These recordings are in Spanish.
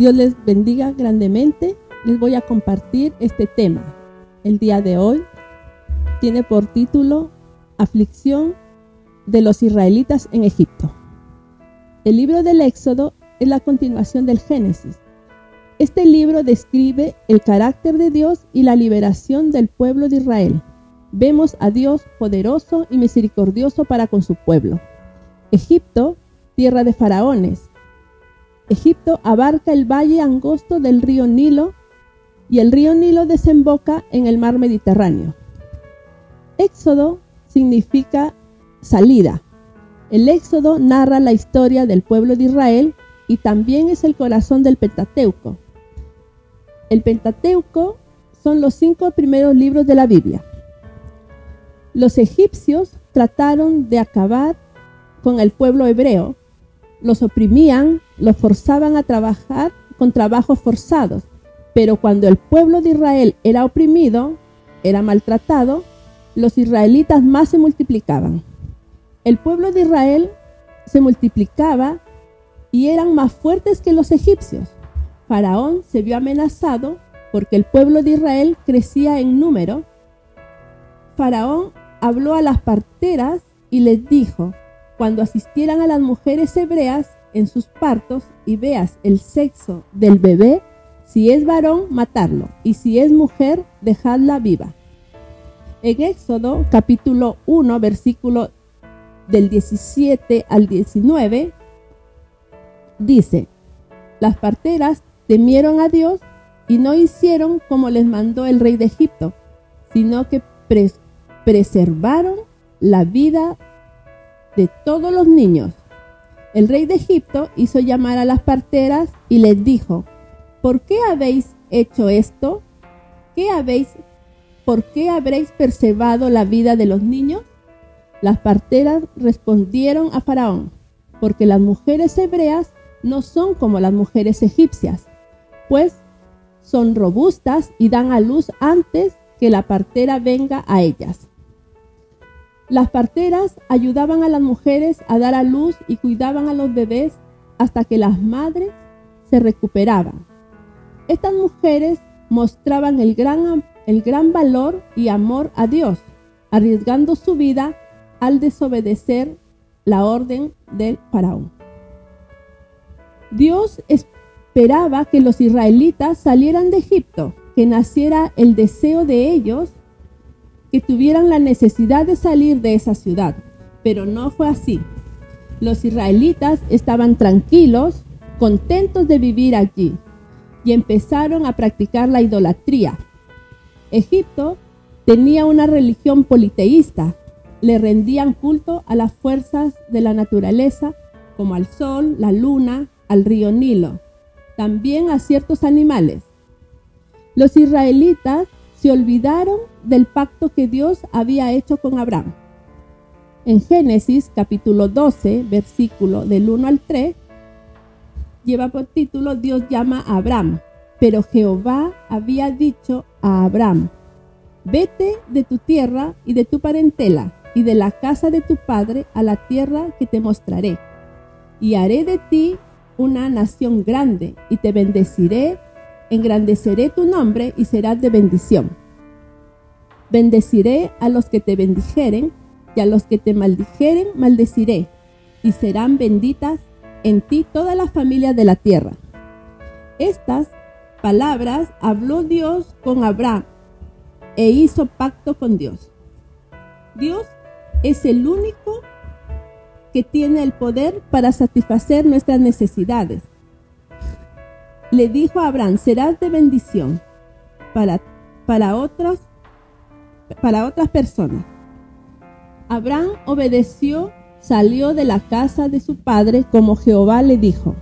Dios les bendiga grandemente. Les voy a compartir este tema. El día de hoy tiene por título Aflicción de los israelitas en Egipto. El libro del Éxodo es la continuación del Génesis. Este libro describe el carácter de Dios y la liberación del pueblo de Israel. Vemos a Dios poderoso y misericordioso para con su pueblo. Egipto, tierra de faraones, Egipto abarca el valle angosto del río Nilo y el río Nilo desemboca en el mar Mediterráneo. Éxodo significa salida. El Éxodo narra la historia del pueblo de Israel y también es el corazón del Pentateuco. El Pentateuco son los cinco primeros libros de la Biblia. Los egipcios trataron de acabar con el pueblo hebreo los oprimían, los forzaban a trabajar con trabajos forzados. Pero cuando el pueblo de Israel era oprimido, era maltratado, los israelitas más se multiplicaban. El pueblo de Israel se multiplicaba y eran más fuertes que los egipcios. Faraón se vio amenazado porque el pueblo de Israel crecía en número. Faraón habló a las parteras y les dijo, cuando asistieran a las mujeres hebreas en sus partos y veas el sexo del bebé, si es varón, matarlo, y si es mujer, dejadla viva. En Éxodo capítulo 1, versículo del 17 al 19, dice, las parteras temieron a Dios y no hicieron como les mandó el rey de Egipto, sino que preservaron la vida de todos los niños. El rey de Egipto hizo llamar a las parteras y les dijo, ¿por qué habéis hecho esto? ¿Qué habéis, por qué habréis preservado la vida de los niños? Las parteras respondieron a Faraón, porque las mujeres hebreas no son como las mujeres egipcias, pues son robustas y dan a luz antes que la partera venga a ellas. Las parteras ayudaban a las mujeres a dar a luz y cuidaban a los bebés hasta que las madres se recuperaban. Estas mujeres mostraban el gran, el gran valor y amor a Dios, arriesgando su vida al desobedecer la orden del faraón. Dios esperaba que los israelitas salieran de Egipto, que naciera el deseo de ellos que tuvieran la necesidad de salir de esa ciudad, pero no fue así. Los israelitas estaban tranquilos, contentos de vivir allí, y empezaron a practicar la idolatría. Egipto tenía una religión politeísta, le rendían culto a las fuerzas de la naturaleza, como al sol, la luna, al río Nilo, también a ciertos animales. Los israelitas se olvidaron del pacto que Dios había hecho con Abraham. En Génesis capítulo 12, versículo del 1 al 3, lleva por título Dios llama a Abraham, pero Jehová había dicho a Abraham, vete de tu tierra y de tu parentela y de la casa de tu padre a la tierra que te mostraré, y haré de ti una nación grande y te bendeciré engrandeceré tu nombre y serás de bendición. Bendeciré a los que te bendijeren y a los que te maldijeren maldeciré, y serán benditas en ti todas las familias de la tierra. Estas palabras habló Dios con Abraham e hizo pacto con Dios. Dios es el único que tiene el poder para satisfacer nuestras necesidades. Le dijo a Abraham, serás de bendición para, para, otros, para otras personas. Abraham obedeció, salió de la casa de su padre como Jehová le dijo.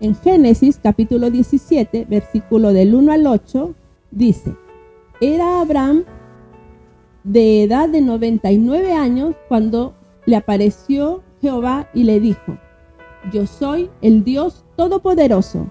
En Génesis capítulo 17, versículo del 1 al 8, dice, era Abraham de edad de 99 años cuando le apareció Jehová y le dijo, yo soy el Dios Todopoderoso,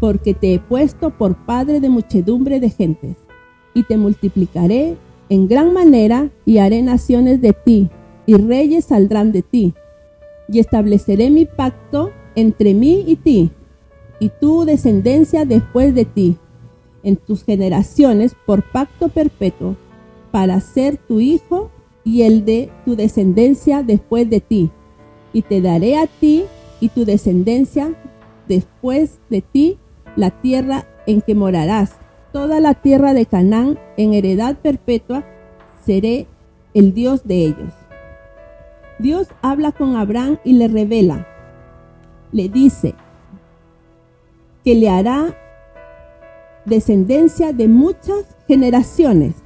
porque te he puesto por padre de muchedumbre de gentes, y te multiplicaré en gran manera, y haré naciones de ti, y reyes saldrán de ti, y estableceré mi pacto entre mí y ti, y tu descendencia después de ti, en tus generaciones por pacto perpetuo, para ser tu hijo y el de tu descendencia después de ti. Y te daré a ti y tu descendencia después de ti la tierra en que morarás. Toda la tierra de Canaán en heredad perpetua seré el Dios de ellos. Dios habla con Abraham y le revela, le dice que le hará descendencia de muchas generaciones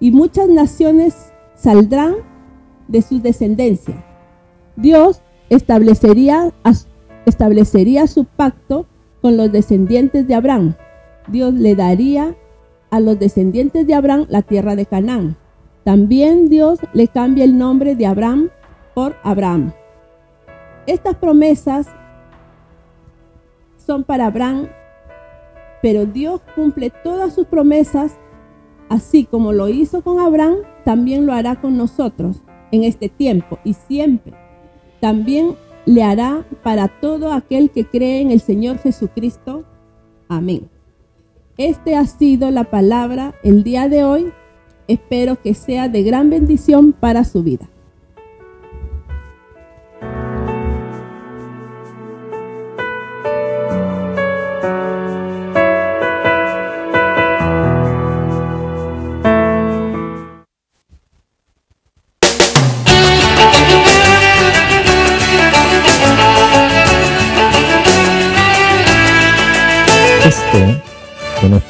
y muchas naciones saldrán de su descendencia. Dios establecería, establecería su pacto con los descendientes de Abraham. Dios le daría a los descendientes de Abraham la tierra de Canaán. También Dios le cambia el nombre de Abraham por Abraham. Estas promesas son para Abraham, pero Dios cumple todas sus promesas así como lo hizo con Abraham, también lo hará con nosotros en este tiempo y siempre. También le hará para todo aquel que cree en el Señor Jesucristo. Amén. Este ha sido la palabra el día de hoy. Espero que sea de gran bendición para su vida.